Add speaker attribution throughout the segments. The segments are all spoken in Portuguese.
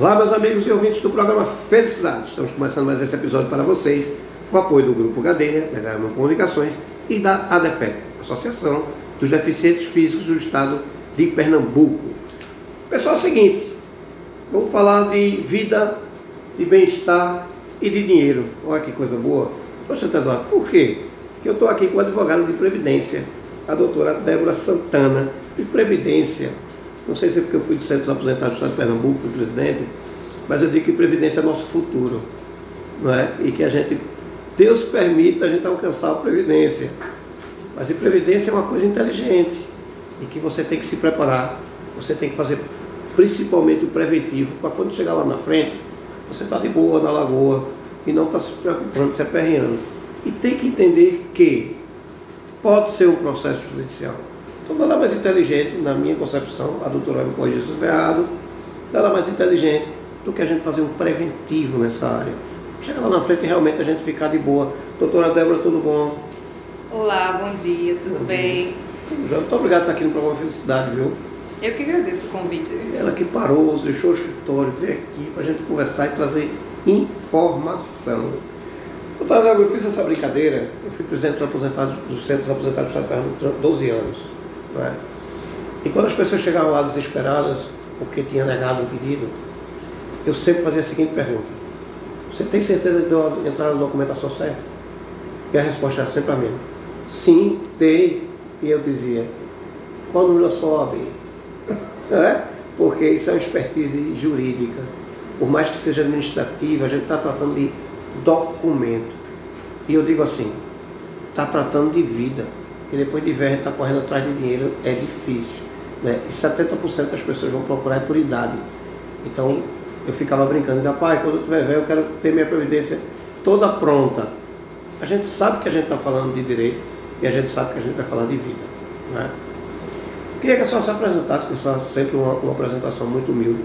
Speaker 1: Olá, meus amigos e ouvintes do programa Felicidade. Estamos começando mais esse episódio para vocês com o apoio do Grupo Gadeira, da Gama Comunicações e da ADEFEP, Associação dos Deficientes Físicos do Estado de Pernambuco. Pessoal, é o seguinte, vamos falar de vida, de bem-estar e de dinheiro. Olha que coisa boa. Poxa, Eduardo, por quê? Porque eu estou aqui com a advogada de Previdência, a doutora Débora Santana, de Previdência não sei se é porque eu fui de centros aposentados do Estado de Pernambuco, fui presidente, mas eu digo que Previdência é nosso futuro. Não é? E que a gente, Deus permita a gente alcançar a Previdência. Mas a Previdência é uma coisa inteligente e que você tem que se preparar, você tem que fazer principalmente o preventivo, para quando chegar lá na frente, você está de boa na lagoa e não está se preocupando, se aperreando. E tem que entender que pode ser um processo judicial então, nada mais inteligente, na minha concepção, a doutora me corrigir se estiver errado, nada mais inteligente do que a gente fazer um preventivo nessa área. Chega lá na frente e realmente a gente ficar de boa. Doutora Débora, tudo bom?
Speaker 2: Olá, bom dia, tudo bom bem?
Speaker 1: Dia. Muito obrigado por estar aqui no programa Felicidade, viu?
Speaker 2: Eu que agradeço o convite.
Speaker 1: Ela que parou, deixou o escritório, veio aqui para a gente conversar e trazer informação. Doutora Débora, eu fiz essa brincadeira, eu fui presidente dos aposentados, dos centros aposentados do Estado durante 12 anos. É? E quando as pessoas chegavam lá desesperadas porque tinha negado um pedido, eu sempre fazia a seguinte pergunta: Você tem certeza de entrar na documentação certa? E a resposta era sempre a mesma: Sim, tem. E eu dizia: Qual o número da sua OAB? É? Porque isso é uma expertise jurídica. Por mais que seja administrativa, a gente está tratando de documento. E eu digo assim: está tratando de vida e depois de velho a está correndo atrás de dinheiro, é difícil. Né? E 70% das pessoas vão procurar é por idade. Então Sim. eu ficava brincando, rapaz, quando eu tiver velho eu quero ter minha previdência toda pronta. A gente sabe que a gente está falando de direito e a gente sabe que a gente vai falar de vida. Né? Queria que a senhora se apresentasse, pessoal, sempre uma, uma apresentação muito humilde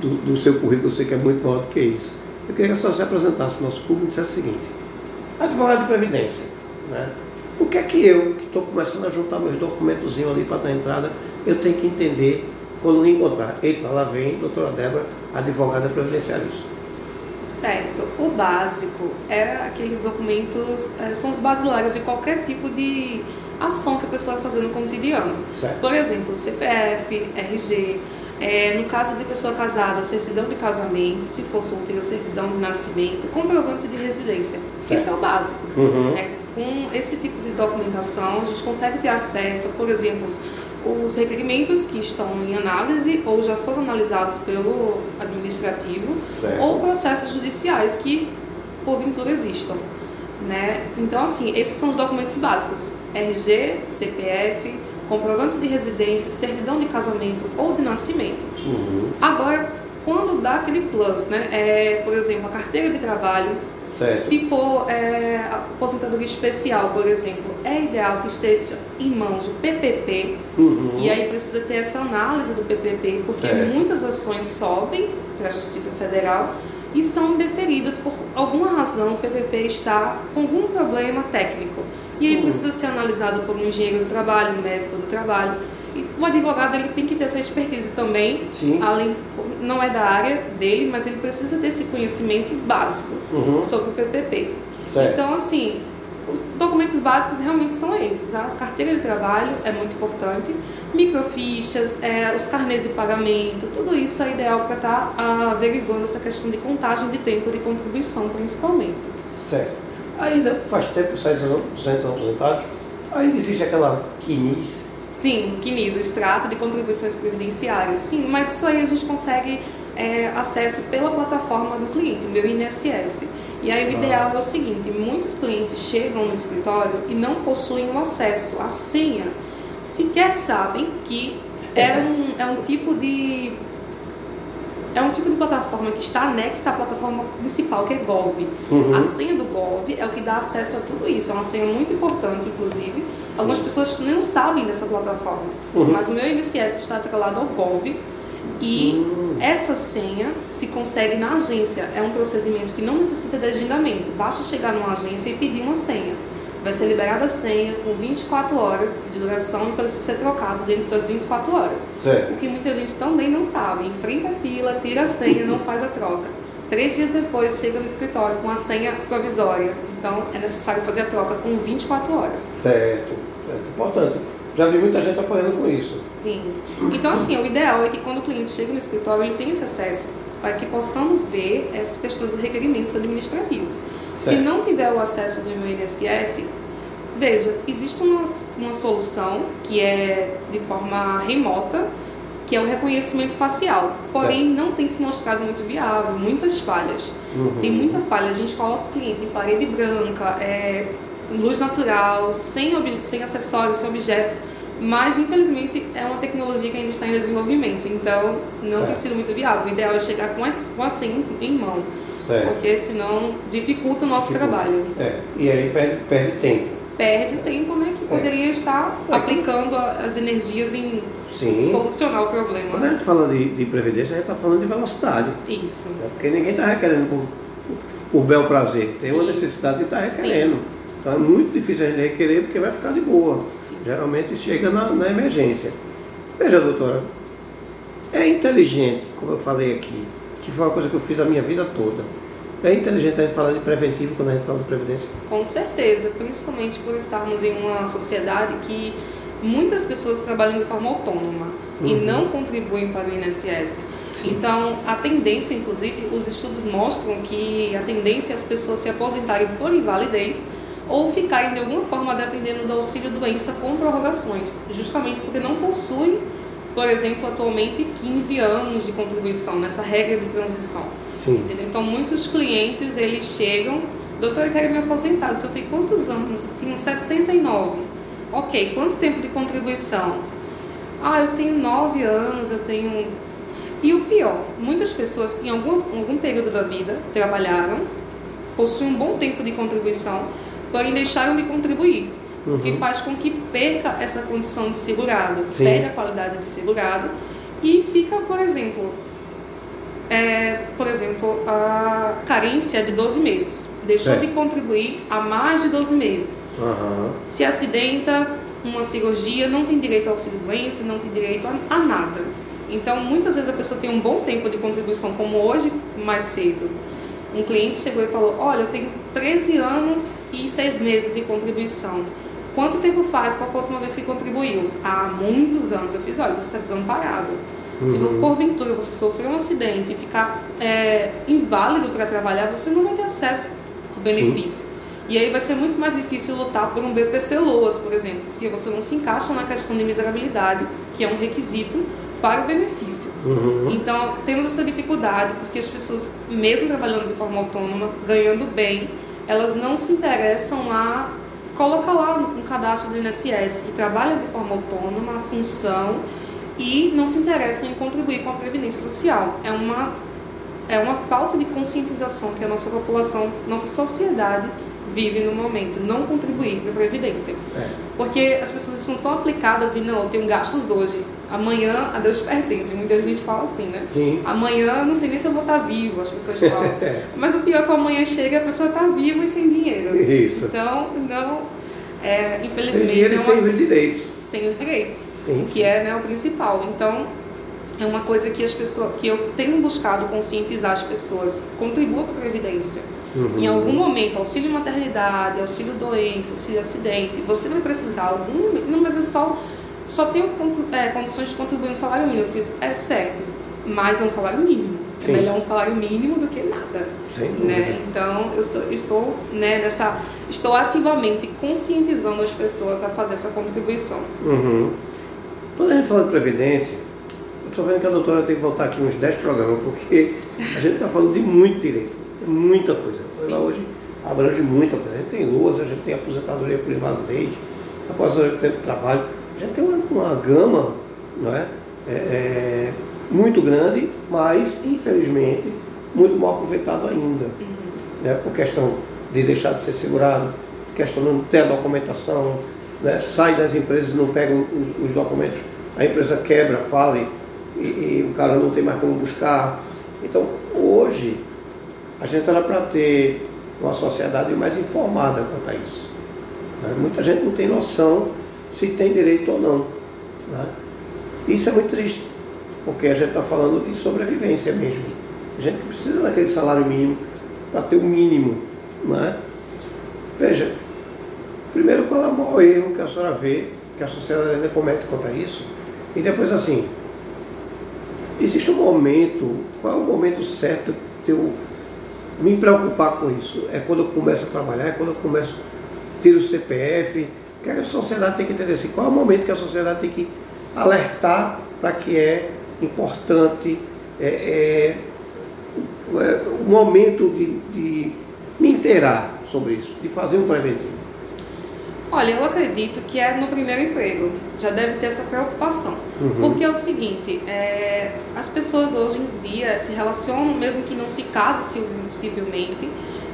Speaker 1: do, do, seu currículo, eu sei que é muito maior do que isso. Eu queria que a senhora se apresentasse para o nosso público e dissesse o seguinte, advogado de previdência, né? O que é que eu, que estou começando a juntar meus documentos ali para dar entrada, eu tenho que entender quando me encontrar? Eita, lá vem doutora Débora, advogada previdencialista.
Speaker 2: Certo. O básico é aqueles documentos, é, são os basilares de qualquer tipo de ação que a pessoa vai fazer no cotidiano.
Speaker 1: Certo.
Speaker 2: Por exemplo, CPF, RG, é, no caso de pessoa casada, certidão de casamento, se for solteira, certidão de nascimento, comprovante de residência. Certo. Isso é o básico.
Speaker 1: Uhum.
Speaker 2: É, com esse tipo de documentação, a gente consegue ter acesso, por exemplo, os requerimentos que estão em análise ou já foram analisados pelo administrativo
Speaker 1: certo.
Speaker 2: ou processos judiciais que porventura existam. Né? Então, assim, esses são os documentos básicos: RG, CPF, comprovante de residência, certidão de casamento ou de nascimento.
Speaker 1: Uhum.
Speaker 2: Agora, quando dá aquele plus, né? É, por exemplo, a carteira de trabalho,
Speaker 1: Certo.
Speaker 2: Se for é, aposentadoria especial, por exemplo, é ideal que esteja em mãos o PPP,
Speaker 1: uhum.
Speaker 2: e aí precisa ter essa análise do PPP, porque
Speaker 1: certo.
Speaker 2: muitas ações sobem para a Justiça Federal e são deferidas por alguma razão, o PPP está com algum problema técnico. E aí uhum. precisa ser analisado por um engenheiro do trabalho, um médico do trabalho. E o advogado ele tem que ter essa expertise também,
Speaker 1: Sim.
Speaker 2: além não é da área dele, mas ele precisa ter esse conhecimento básico
Speaker 1: uhum.
Speaker 2: sobre o PPP.
Speaker 1: Certo.
Speaker 2: Então, assim, os documentos básicos realmente são esses. A carteira de trabalho é muito importante, microfichas, é, os carnês de pagamento, tudo isso é ideal para estar tá averiguando essa questão de contagem de tempo de contribuição, principalmente.
Speaker 1: Certo. Ainda faz tempo que sai dos centros aposentados, ainda existe aquela quinice
Speaker 2: Sim, CNIS, o extrato de contribuições previdenciárias. Sim, mas isso aí a gente consegue é, acesso pela plataforma do cliente, meu INSS. E aí o ah. ideal é o seguinte, muitos clientes chegam no escritório e não possuem o acesso à senha, sequer sabem que é um, é um tipo de é um tipo de plataforma que está anexa à plataforma principal, que é Gov.
Speaker 1: Uhum.
Speaker 2: A senha do Gov é o que dá acesso a tudo isso. É uma senha muito importante, inclusive. Algumas pessoas não sabem dessa plataforma,
Speaker 1: uhum.
Speaker 2: mas o meu INSS está atrelado ao Gov e
Speaker 1: uhum.
Speaker 2: essa senha se consegue na agência. É um procedimento que não necessita de agendamento. Basta chegar numa agência e pedir uma senha. Vai ser liberada a senha com 24 horas de duração e precisa ser trocado dentro das 24 horas.
Speaker 1: Certo.
Speaker 2: O que muita gente também não sabe. Enfrenta a fila, tira a senha, não faz a troca. Três dias depois chega no escritório com a senha provisória. Então é necessário fazer a troca com 24 horas.
Speaker 1: Certo. É importante. Já vi muita gente apanhando com isso.
Speaker 2: Sim. Então, assim, o ideal é que quando o cliente chega no escritório, ele tenha esse acesso para que possamos ver essas questões dos requerimentos administrativos. Se não tiver o acesso do meu INSS, veja, existe uma, uma solução que é de forma remota, que é o reconhecimento facial. Porém, certo. não tem se mostrado muito viável, muitas falhas. Uhum. Tem muitas falhas. A gente coloca o cliente em parede branca, é, luz natural, sem, sem acessórios, sem objetos, mas infelizmente é uma tecnologia que ainda está em desenvolvimento, então não é. tem sido muito viável. O ideal é chegar com a, com a senha em mão, certo. porque senão dificulta o nosso dificulta. trabalho.
Speaker 1: É. E aí perde, perde tempo.
Speaker 2: Perde tempo, né? Que é. poderia é. estar aplicando as energias em Sim. solucionar o problema.
Speaker 1: Quando a gente fala de, de previdência, a gente está falando de velocidade.
Speaker 2: Isso.
Speaker 1: É porque ninguém está requerendo por, por bel prazer. Tem uma Isso. necessidade de estar tá requerendo. Sim. Então é muito difícil a gente requerer porque vai ficar de boa. Sim. Geralmente chega na, na emergência. Veja, doutora, é inteligente, como eu falei aqui, que foi uma coisa que eu fiz a minha vida toda. É inteligente a gente falar de preventivo quando a gente fala de previdência?
Speaker 2: Com certeza, principalmente por estarmos em uma sociedade que muitas pessoas trabalham de forma autônoma uhum. e não contribuem para o INSS. Sim. Então, a tendência, inclusive, os estudos mostram que a tendência é as pessoas se aposentarem por invalidez ou ficarem de alguma forma dependendo do auxílio doença com prorrogações, justamente porque não possuem, por exemplo, atualmente 15 anos de contribuição nessa regra de transição. Então, muitos clientes eles chegam, doutor, eu quero me aposentar, o senhor tem quantos anos? Tenho 69. Ok, quanto tempo de contribuição? Ah, eu tenho 9 anos, eu tenho. E o pior, muitas pessoas em algum, algum período da vida trabalharam, possuem um bom tempo de contribuição, porém deixaram de contribuir. Uhum. O que faz com que perca essa condição de segurado, Sim. perde a qualidade de segurado e fica, por exemplo, é, por exemplo, a carência de 12 meses. Deixou é. de contribuir há mais de 12 meses. Uhum. Se acidenta, uma cirurgia, não tem direito ao auxílio doença, não tem direito a, a nada. Então, muitas vezes a pessoa tem um bom tempo de contribuição, como hoje, mais cedo um cliente chegou e falou: Olha, eu tenho 13 anos e 6 meses de contribuição. Quanto tempo faz? Qual foi a última vez que contribuiu? Há muitos anos. Eu fiz: Olha, você está desamparado. Uhum. Se porventura você sofrer um acidente e ficar é, inválido para trabalhar, você não vai ter acesso ao benefício. Sim. E aí vai ser muito mais difícil lutar por um BPC LOAS, por exemplo, porque você não se encaixa na questão de miserabilidade, que é um requisito para o benefício. Uhum. Então, temos essa dificuldade porque as pessoas, mesmo trabalhando de forma autônoma, ganhando bem, elas não se interessam a colocar lá um cadastro do INSS e trabalham de forma autônoma a função e não se interessam em contribuir com a previdência social. É uma é uma falta de conscientização que a nossa população, nossa sociedade vive no momento, não contribuir para a previdência. É. Porque as pessoas estão tão aplicadas e não, eu tenho gastos hoje, amanhã a Deus pertence. Muita gente fala assim, né?
Speaker 1: Sim.
Speaker 2: Amanhã não sei nem se eu vou estar vivo, as pessoas falam. Mas o pior é que amanhã chega a pessoa está viva e sem dinheiro.
Speaker 1: Isso.
Speaker 2: Então, não, é, infelizmente. Sem
Speaker 1: dinheiro
Speaker 2: é
Speaker 1: sem os direitos.
Speaker 2: Sem os direitos.
Speaker 1: Sim,
Speaker 2: que é né, o principal. Então, é uma coisa que as pessoas, que eu tenho buscado conscientizar as pessoas. Contribua para a previdência. Uhum. Em algum momento, auxílio maternidade, auxílio doença, auxílio acidente, você vai precisar algum não, mas é só só tenho é, condições de contribuir no salário mínimo. Eu fiz, é certo, mas é um salário mínimo. É Sim. É melhor um salário mínimo do que nada.
Speaker 1: Sem
Speaker 2: dúvida. Né? Então, eu estou, eu estou né, nessa, estou ativamente conscientizando as pessoas a fazer essa contribuição.
Speaker 1: Uhum. Quando a gente fala de previdência, eu estou vendo que a doutora tem que voltar aqui uns 10 programas, porque a gente está falando de muito direito, muita coisa. Ela hoje abrange muita coisa. A gente tem luas, a gente tem aposentadoria por invalidez, aposentadoria por tempo de trabalho já tem uma, uma gama não é? É, é, muito grande, mas infelizmente muito mal aproveitado ainda. Né? Por questão de deixar de ser segurado, questão de não ter a documentação, né? sai das empresas e não pega os, os, documentos, a empresa quebra, fale e, e, o cara não tem mais como buscar. Então hoje a gente era para ter uma sociedade mais informada quanto a isso. Né? Muita gente não tem noção se tem direito ou não. Né? Isso é muito triste, porque a gente está falando de sobrevivência mesmo. A gente precisa daquele salário mínimo para ter o mínimo. Né? Veja, primeiro qual é o maior erro que a senhora vê, que a sociedade ainda comete contra isso, e depois assim, existe um momento, qual é o momento certo de eu me preocupar com isso? É quando eu começo a trabalhar, é quando eu começo ter o CPF, que a sociedade tem que entender assim, qual é o momento que a sociedade tem que alertar para que é importante é, é, é, o momento de, de me inteirar sobre isso, de fazer um preventivo.
Speaker 2: Olha, eu acredito que é no primeiro emprego. Já deve ter essa preocupação. Uhum. Porque é o seguinte, é, as pessoas hoje em dia se relacionam, mesmo que não se casem civilmente,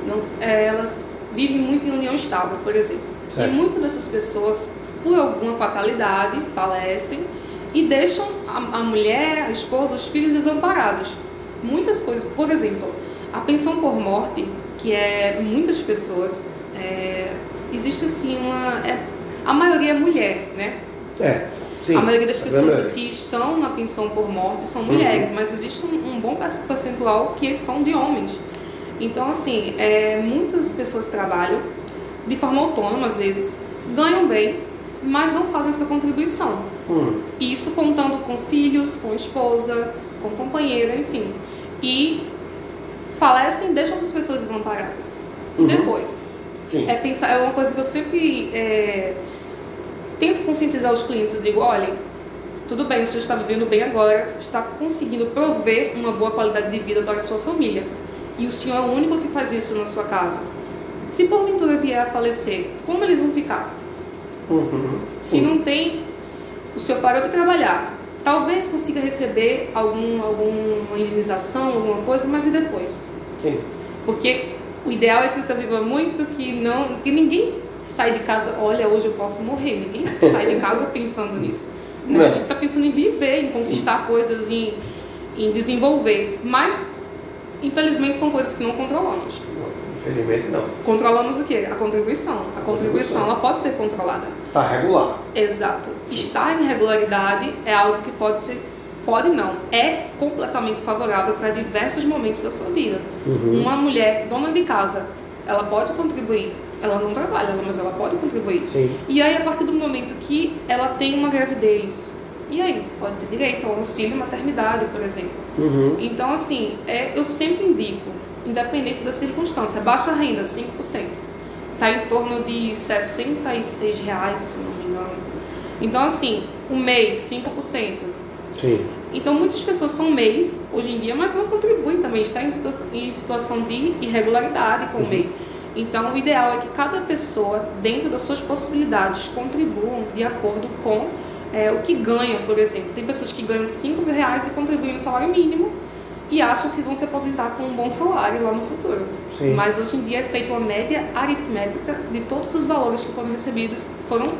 Speaker 2: não, é, elas vivem muito em união estável, por exemplo. E muitas dessas pessoas, por alguma fatalidade, falecem e deixam a, a mulher, a esposa, os filhos desamparados. Muitas coisas, por exemplo, a pensão por morte, que é muitas pessoas, é, existe assim uma. É, a maioria é mulher, né?
Speaker 1: É. Sim,
Speaker 2: a maioria das pessoas é que estão na pensão por morte são mulheres, uhum. mas existe um, um, bom percentual que são de homens. Então, assim, é, muitas pessoas trabalham de forma autônoma, às vezes, ganham bem, mas não fazem essa contribuição. Hum. Isso contando com filhos, com esposa, com companheira, enfim. E falecem, deixam essas pessoas desamparadas. Uhum. E depois? Sim. É, pensar, é uma coisa que eu sempre é, tento conscientizar os clientes. Eu digo, olha, tudo bem, o senhor está vivendo bem agora, está conseguindo prover uma boa qualidade de vida para a sua família. E o senhor é o único que faz isso na sua casa. Se porventura vier a falecer, como eles vão ficar? Uhum. Se não tem, o senhor parou de trabalhar, talvez consiga receber algum, alguma indenização, alguma coisa, mas e depois?
Speaker 1: Sim.
Speaker 2: Porque o ideal é que o senhor viva muito, que não, que ninguém sai de casa, olha, hoje eu posso morrer. Ninguém sai de casa pensando nisso. Né? A gente está pensando em viver, em conquistar Sim. coisas, em, em desenvolver. Mas, infelizmente, são coisas que não controlamos.
Speaker 1: Infelizmente não.
Speaker 2: Controlamos o quê? A contribuição. A contribuição ela pode ser controlada.
Speaker 1: Está regular.
Speaker 2: Exato. Estar em regularidade é algo que pode ser, pode não, é completamente favorável para diversos momentos da sua vida. Uhum. Uma mulher dona de casa, ela pode contribuir. Ela não trabalha, mas ela pode contribuir.
Speaker 1: Sim.
Speaker 2: E aí, a partir do momento que ela tem uma gravidez, e aí? Pode ter direito ao auxílio maternidade, por exemplo. Uhum. Então, assim, é, eu sempre indico independente da circunstância. Baixa renda, 5%. Está em torno de 66 reais, se não me engano. Então, assim, o mês, 5%.
Speaker 1: Sim.
Speaker 2: Então, muitas pessoas são MEIs hoje em dia, mas não contribuem também, está em, situa em situação de irregularidade com o uhum. MEI. Então, o ideal é que cada pessoa, dentro das suas possibilidades, contribuam de acordo com é, o que ganha, por exemplo. Tem pessoas que ganham 5 mil reais e contribuem no salário mínimo, e acham que vão se aposentar com um bom salário lá no futuro. Sim. Mas hoje em dia é feita uma média aritmética de todos os valores que foram recebidos, foram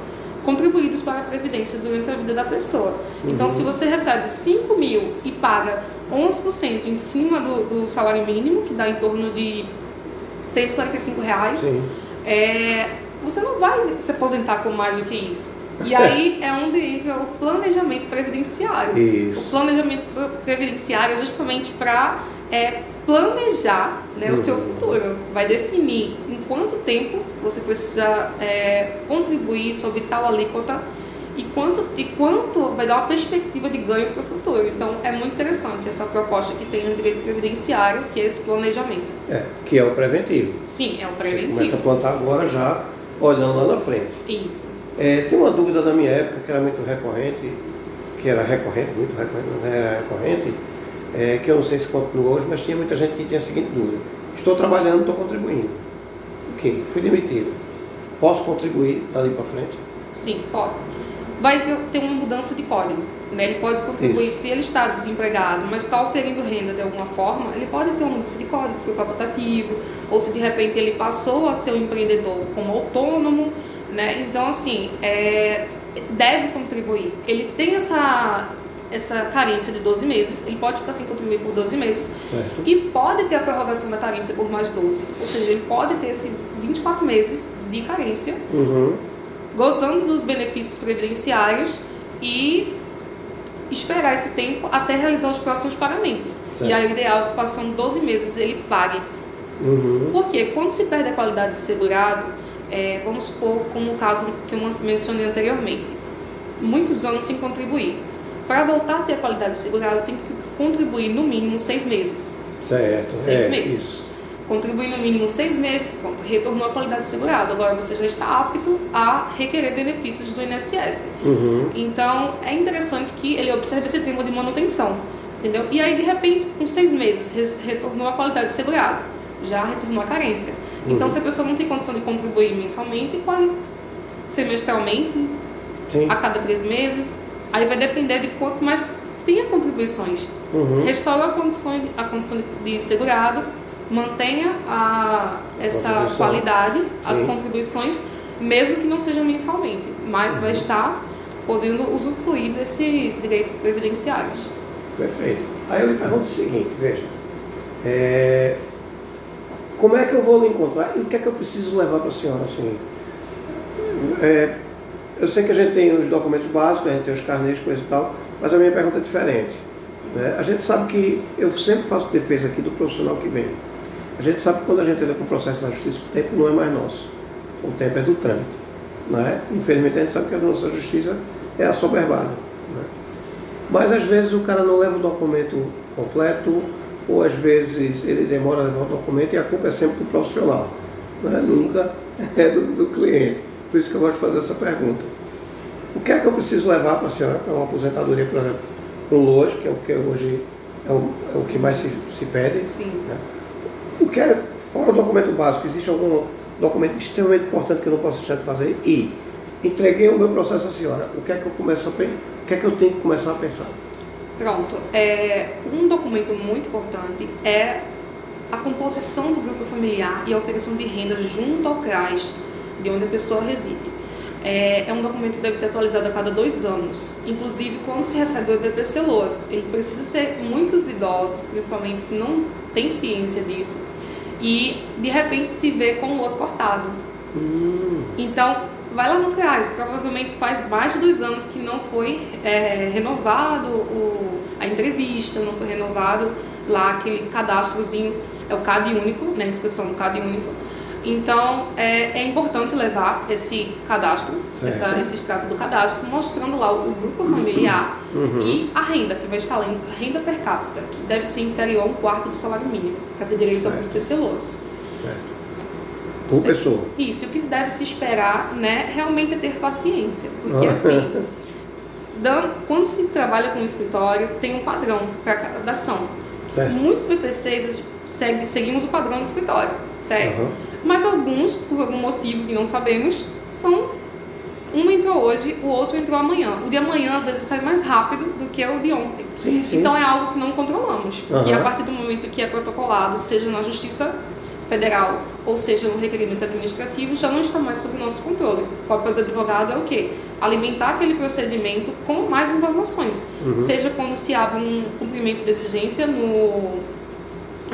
Speaker 2: contribuídos para a Previdência durante a vida da pessoa. Uhum. Então, se você recebe 5 mil e paga 11% em cima do, do, salário mínimo, que dá em torno de 145 reais, é, você não vai se aposentar com mais do que isso. E aí é onde entra o planejamento previdenciário.
Speaker 1: Isso.
Speaker 2: O planejamento previdenciário é justamente para é, planejar né, uhum. o seu uhum. futuro. Vai definir em quanto tempo você precisa é, contribuir sobre tal alíquota e quanto, e quanto vai dar uma perspectiva de ganho para o futuro. Então é muito interessante essa proposta que tem no direito previdenciário, que é esse planejamento.
Speaker 1: É, que é o preventivo.
Speaker 2: Sim, é o preventivo.
Speaker 1: Você começa a plantar agora já olhando lá na frente.
Speaker 2: Isso.
Speaker 1: É, tem uma dúvida da minha época que era muito recorrente, que era recorrente, muito recorrente, não era recorrente, é, que eu não sei se continua hoje, mas tinha muita gente que tinha a seguinte dúvida. Estou trabalhando, estou contribuindo. Ok, fui demitido. Posso contribuir dali para frente?
Speaker 2: Sim, pode. Vai ter uma mudança de código. Né? Ele pode contribuir Isso. se ele está desempregado, mas está oferindo renda de alguma forma, ele pode ter uma mudança de código o facultativo, ou se de repente ele passou a ser um empreendedor como autônomo, né? Então, assim, é, deve contribuir. Ele tem essa essa carência de 12 meses, ele pode ficar sem contribuir por 12 meses
Speaker 1: Certo.
Speaker 2: e pode ter a prorrogação da carência por mais 12. Ou seja, ele pode ter esse 24 meses de carência,
Speaker 1: Uhum.
Speaker 2: gozando dos benefícios previdenciários e esperar esse tempo até realizar os próximos pagamentos.
Speaker 1: Certo.
Speaker 2: E aí o ideal é que passando 12 meses ele pague.
Speaker 1: Uhum.
Speaker 2: Porque quando se perde a qualidade de segurado, é, vamos supor como o caso que eu mencionei anteriormente, muitos anos sem contribuir. Para voltar a ter a qualidade de segurado, tem que contribuir no mínimo seis meses.
Speaker 1: Certo.
Speaker 2: Seis
Speaker 1: é,
Speaker 2: meses.
Speaker 1: Isso.
Speaker 2: Contribuir no mínimo seis meses, pronto, retornou a qualidade de segurado. Agora você já está apto a requerer benefícios do INSS.
Speaker 1: Uhum.
Speaker 2: Então é interessante que ele observe esse tempo de manutenção, entendeu? E aí de repente, com seis meses, re- retornou a qualidade de segurado, já retornou a carência. Então
Speaker 1: Uhum.
Speaker 2: se a pessoa não tem condição de contribuir mensalmente, pode semestralmente,
Speaker 1: Sim.
Speaker 2: a cada três meses. Aí vai depender de quanto mais tenha contribuições.
Speaker 1: Uhum.
Speaker 2: Restaura a condição, a condição de- de segurado, mantenha a, essa qualidade, as
Speaker 1: Sim.
Speaker 2: contribuições, mesmo que não seja mensalmente, mas
Speaker 1: Uhum.
Speaker 2: vai estar podendo usufruir desses direitos previdenciários.
Speaker 1: Perfeito. Aí eu lhe pergunto o seguinte, veja. é, como é que eu vou lhe encontrar e o que é que eu preciso levar para a senhora assim? É, eu sei que a gente tem os documentos básicos, a gente tem os carnês, coisa e tal, mas a minha pergunta é diferente. né? A gente sabe que eu sempre faço defesa aqui do profissional que vem. A gente sabe que quando a gente entra com o processo na justiça, o tempo não é mais nosso. O tempo é do trâmite. Né? Infelizmente a gente sabe que a nossa justiça é assoberbada. Né? Mas às vezes o cara não leva o documento completo, ou às vezes ele demora a levar o documento e a culpa é sempre do profissional, né? nunca é do, do cliente. Por isso que eu gosto de fazer essa pergunta. O que é que eu preciso levar para a senhora para uma aposentadoria, por exemplo, um loja, que é o que hoje é o, é o que mais se, se pede?
Speaker 2: Sim.
Speaker 1: né? O que é, fora o documento básico, existe algum documento extremamente importante que eu não posso deixar de fazer? E entreguei o meu processo à senhora. O que é que eu começo a pensar? O que é que eu tenho que começar a pensar?
Speaker 2: Pronto. É, um documento muito importante é a composição do grupo familiar e a ofereção de renda junto ao CRAS, de onde a pessoa reside. É, é um documento que deve ser atualizado a cada dois anos. Inclusive, quando se recebe o EPPC LOAS, ele precisa ser muitos idosos, principalmente, que não têm ciência disso, e de repente se vê com o LOAS cortado.
Speaker 1: Hum,
Speaker 2: Então, vai lá no CRAS, provavelmente faz mais de dois anos que não foi é, renovado o, a entrevista, não foi renovado lá aquele cadastrozinho, é o CAD único, né, inscrição no CAD único. Então, é, é importante levar esse cadastro, essa, esse extrato do cadastro, mostrando lá o grupo familiar
Speaker 1: Uhum.
Speaker 2: e a renda, que vai estar lá, renda per capita, que deve ser inferior a um quarto do salário mínimo, para ter direito ao
Speaker 1: Certo.
Speaker 2: PPC LOAS.
Speaker 1: certo. Por
Speaker 2: Sim.
Speaker 1: pessoa.
Speaker 2: Isso, o que deve se esperar, né, realmente é ter paciência. Porque assim, quando se trabalha com um escritório, tem um padrão para cada dação.
Speaker 1: Certo.
Speaker 2: Muitos BPCs segue, seguimos o padrão do escritório, certo?
Speaker 1: Aham.
Speaker 2: Mas alguns, por algum motivo que não sabemos, são um entrou hoje, o outro entrou amanhã. O de amanhã às vezes sai mais rápido do que o de ontem.
Speaker 1: Sim, sim.
Speaker 2: Então é algo que não controlamos. Porque
Speaker 1: Aham.
Speaker 2: a partir do momento que é protocolado, seja na Justiça Federal ou seja no requerimento administrativo, já não está mais sob nosso controle. O papel do advogado é o quê? Alimentar aquele procedimento com mais informações.
Speaker 1: Uhum.
Speaker 2: Seja quando se abre um cumprimento de exigência no,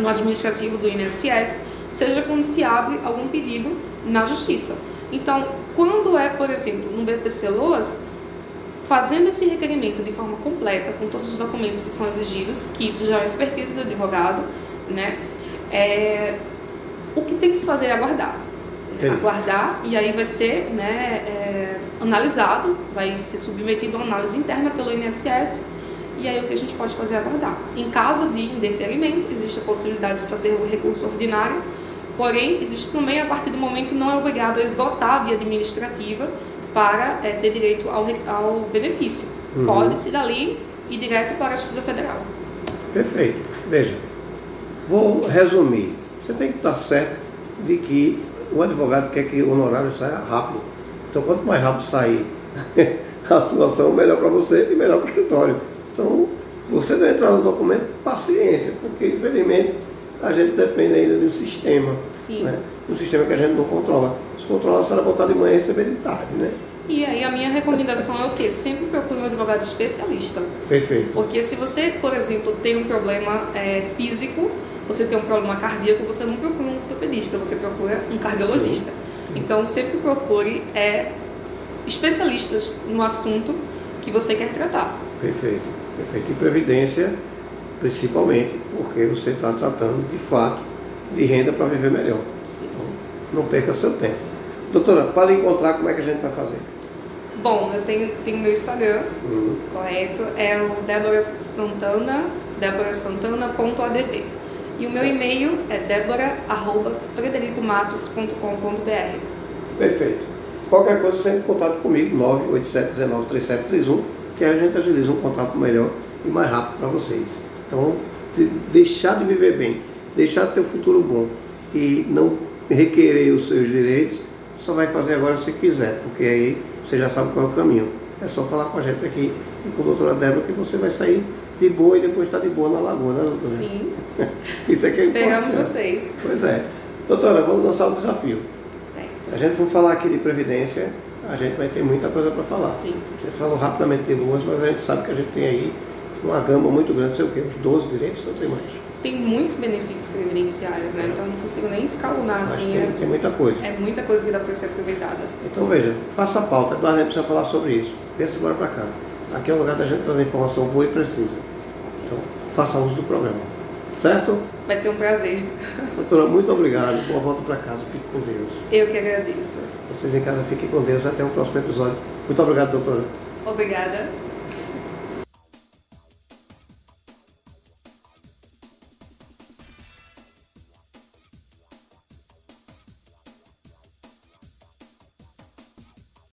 Speaker 2: no administrativo do INSS, seja quando se abre algum pedido na Justiça. Então, quando é, por exemplo, no BPC LOAS, fazendo esse requerimento de forma completa, com todos os documentos que são exigidos, que isso já é expertise do advogado, né? É, o que tem que se fazer é aguardar.
Speaker 1: Entendi.
Speaker 2: Aguardar e aí vai ser né, é, analisado, vai ser submetido a uma análise interna pelo INSS e aí o que a gente pode fazer é aguardar. Em caso de indeferimento, existe a possibilidade de fazer o recurso ordinário, porém, existe também a partir do momento não é obrigado a esgotar a via administrativa para é, ter direito ao, ao benefício.
Speaker 1: Uhum.
Speaker 2: Pode-se dali ir direto para a Justiça Federal.
Speaker 1: Perfeito. Veja, vou resumir. Você tem que estar certo de que o advogado quer que o honorário saia rápido. Então, quanto mais rápido sair a sua ação, melhor para você e melhor para o escritório. Então, você não entrar no documento, paciência, porque infelizmente a gente depende ainda de um sistema.
Speaker 2: Sim.
Speaker 1: Né? Um sistema que a gente não controla. Se controla, será botar de manhã e receber de tarde, né?
Speaker 2: E aí a minha recomendação é o quê? Sempre procure um advogado especialista.
Speaker 1: Perfeito.
Speaker 2: Porque se você, por exemplo, tem um problema é, físico, você tem um problema cardíaco, você não procura um ortopedista, você procura um cardiologista. Sim, sim. Então sempre procure é, especialistas no assunto que você quer tratar.
Speaker 1: Perfeito, perfeito. E previdência, principalmente, porque você está tratando de fato de renda para viver melhor.
Speaker 2: Sim.
Speaker 1: Então, não perca seu tempo. Doutora, para encontrar, como é que a gente vai fazer?
Speaker 2: Bom, eu tenho, tenho meu Instagram, uhum. correto? É o Débora Santana, deborasantana.adv. E o meu e-mail é débora.fredericomatos.com.br.
Speaker 1: Perfeito. Qualquer coisa, você entra em contato comigo, 987193731, que a gente agiliza um contato melhor e mais rápido para vocês. Então, de deixar de viver bem, deixar de ter um futuro bom e não requerer os seus direitos, só vai fazer agora se quiser, porque aí você já sabe qual é o caminho. É só falar com a gente aqui e com a doutora Débora que você vai sair de boa e depois estar tá de boa na lagoa, né, doutora?
Speaker 2: Sim.
Speaker 1: Isso é que é
Speaker 2: Esperamos importante. vocês.
Speaker 1: Pois é. Doutora, vamos lançar o desafio.
Speaker 2: Certo.
Speaker 1: Se a gente for falar aqui de previdência, a gente vai ter muita coisa para falar.
Speaker 2: Sim.
Speaker 1: A gente falou rapidamente de luas, mas a gente sabe que a gente tem aí uma gama muito grande, sei o quê, uns 12 direitos, não tem mais
Speaker 2: tem muitos benefícios previdenciários, né? Então não consigo nem escalonar
Speaker 1: Mas
Speaker 2: assim.
Speaker 1: Tem,
Speaker 2: é,
Speaker 1: tem muita coisa.
Speaker 2: É muita coisa que dá para ser aproveitada.
Speaker 1: Então veja, faça a pauta. Eduardo precisa falar sobre isso. Pensa agora para cá. Aqui é o lugar da gente trazer informação boa e precisa. Faça uso do programa. Certo?
Speaker 2: Vai ser um prazer.
Speaker 1: Doutora, muito obrigado. Boa volta para casa. Fique com Deus.
Speaker 2: Eu que agradeço.
Speaker 1: Vocês em casa fiquem com Deus. Até o próximo episódio. Muito obrigado, doutora.
Speaker 2: Obrigada.